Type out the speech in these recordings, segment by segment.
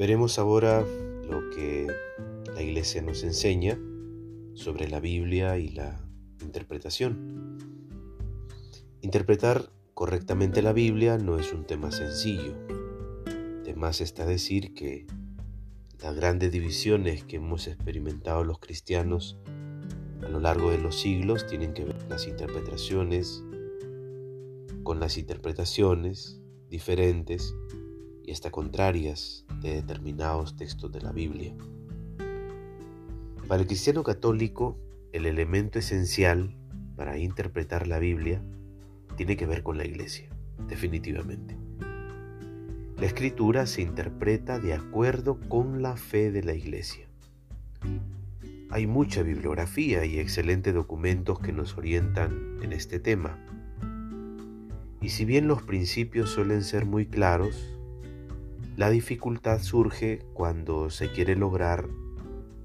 Veremos ahora lo que la iglesia nos enseña sobre la Biblia y la interpretación. Interpretar correctamente la Biblia no es un tema sencillo. Además está decir que las grandes divisiones que hemos experimentado los cristianos a lo largo de los siglos tienen que ver con las interpretaciones, con las interpretaciones diferentes y hasta contrarias de determinados textos de la Biblia. Para el cristiano católico, el elemento esencial para interpretar la Biblia tiene que ver con la iglesia, definitivamente. La escritura se interpreta de acuerdo con la fe de la iglesia. Hay mucha bibliografía y excelentes documentos que nos orientan en este tema. Y si bien los principios suelen ser muy claros, la dificultad surge cuando se quiere lograr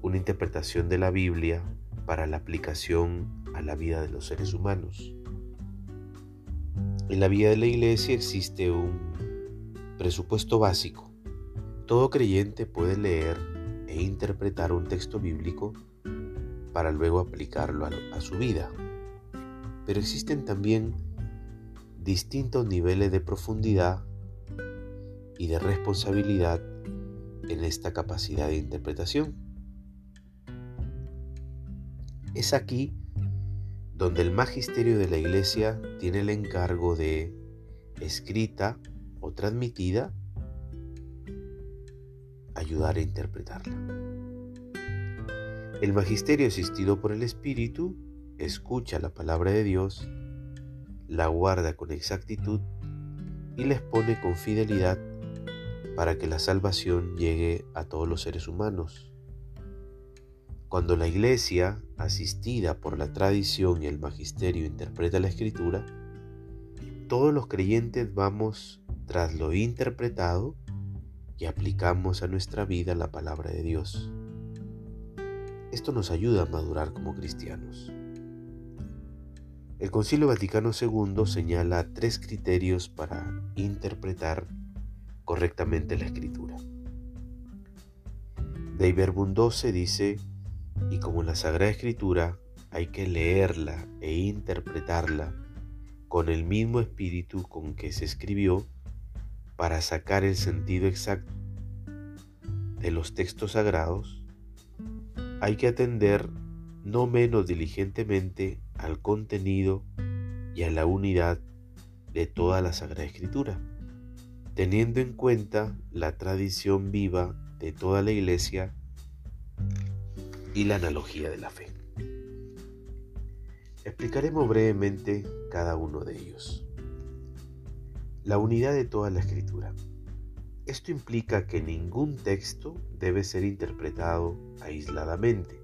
una interpretación de la Biblia para la aplicación a la vida de los seres humanos. En la vida de la iglesia existe un presupuesto básico. Todo creyente puede leer e interpretar un texto bíblico para luego aplicarlo a, su vida. Pero existen también distintos niveles de profundidad y de responsabilidad en esta capacidad de interpretación. Es aquí donde el magisterio de la Iglesia tiene el encargo de escrita o transmitida ayudar a interpretarla. El magisterio asistido por el Espíritu escucha la palabra de Dios, la guarda con exactitud y la expone con fidelidad para que la salvación llegue a todos los seres humanos. Cuando la iglesia, asistida por la tradición y el magisterio, interpreta la escritura, todos los creyentes vamos tras lo interpretado y aplicamos a nuestra vida la palabra de Dios. Esto nos ayuda a madurar como cristianos. El Concilio Vaticano II señala tres criterios para interpretar correctamente la escritura. De Iberbun 12 dice, y como la Sagrada Escritura hay que leerla e interpretarla con el mismo espíritu con que se escribió para sacar el sentido exacto de los textos sagrados, hay que atender no menos diligentemente al contenido y a la unidad de toda la Sagrada Escritura, teniendo en cuenta la tradición viva de toda la Iglesia y la analogía de la fe. Explicaremos brevemente cada uno de ellos. La unidad de toda la escritura. Esto implica que ningún texto debe ser interpretado aisladamente.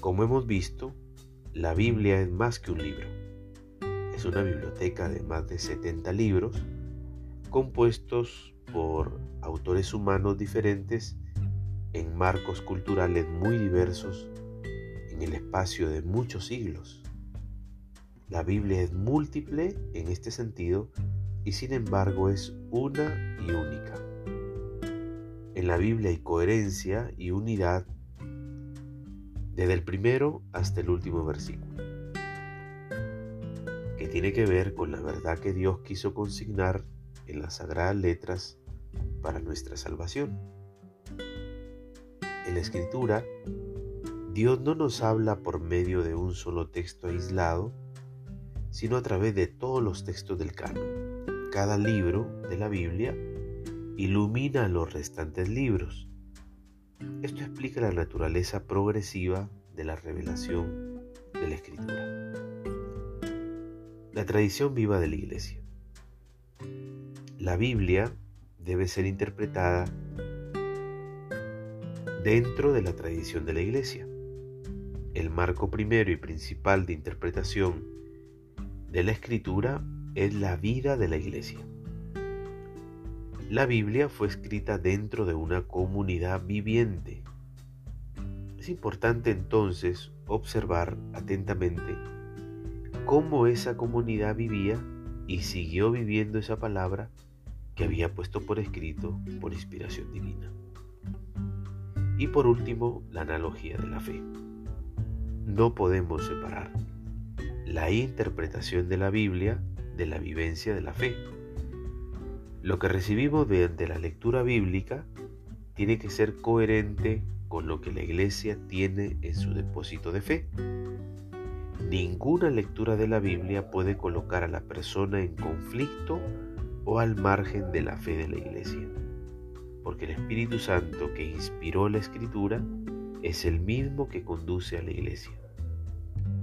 Como hemos visto, la Biblia es más que un libro. Es una biblioteca de más de 70 libros compuestos por autores humanos diferentes en marcos culturales muy diversos en el espacio de muchos siglos. La Biblia es múltiple en este sentido y sin embargo es una y única. En la Biblia hay coherencia y unidad desde el primero hasta el último versículo, que tiene que ver con la verdad que Dios quiso consignar en las sagradas letras para nuestra salvación. En la escritura, Dios no nos habla por medio de un solo texto aislado, sino a través de todos los textos del canon cada libro de la Biblia ilumina los restantes libros. Esto explica la naturaleza progresiva de la revelación de la Escritura. La tradición viva de la Iglesia. La Biblia debe ser interpretada dentro de la tradición de la Iglesia. El marco primero y principal de interpretación de la Escritura es la vida de la iglesia. La Biblia fue escrita dentro de una comunidad viviente. Es importante entonces observar atentamente cómo esa comunidad vivía y siguió viviendo esa palabra que había puesto por escrito por inspiración divina. Y por último, la analogía de la fe. No podemos separar la interpretación de la Biblia de la vivencia de la fe. Lo que recibimos mediante la lectura bíblica tiene que ser coherente con lo que la iglesia tiene en su depósito de fe. Ninguna lectura de la Biblia puede colocar a la persona en conflicto o al margen de la fe de la iglesia, porque el Espíritu Santo que inspiró la escritura es el mismo que conduce a la iglesia.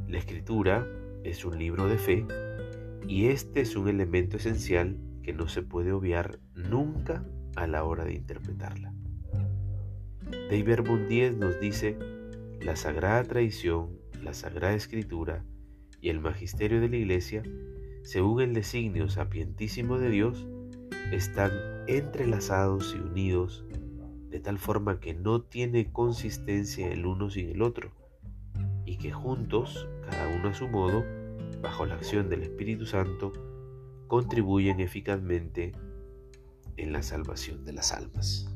La escritura es un libro de fe y este es un elemento esencial que no se puede obviar nunca a la hora de interpretarla. David Bundies nos dice, la sagrada tradición, la sagrada escritura y el magisterio de la iglesia, según el designio sapientísimo de Dios, están entrelazados y unidos de tal forma que no tiene consistencia el uno sin el otro, y que juntos, cada uno a su modo, bajo la acción del Espíritu Santo, contribuyen eficazmente en la salvación de las almas.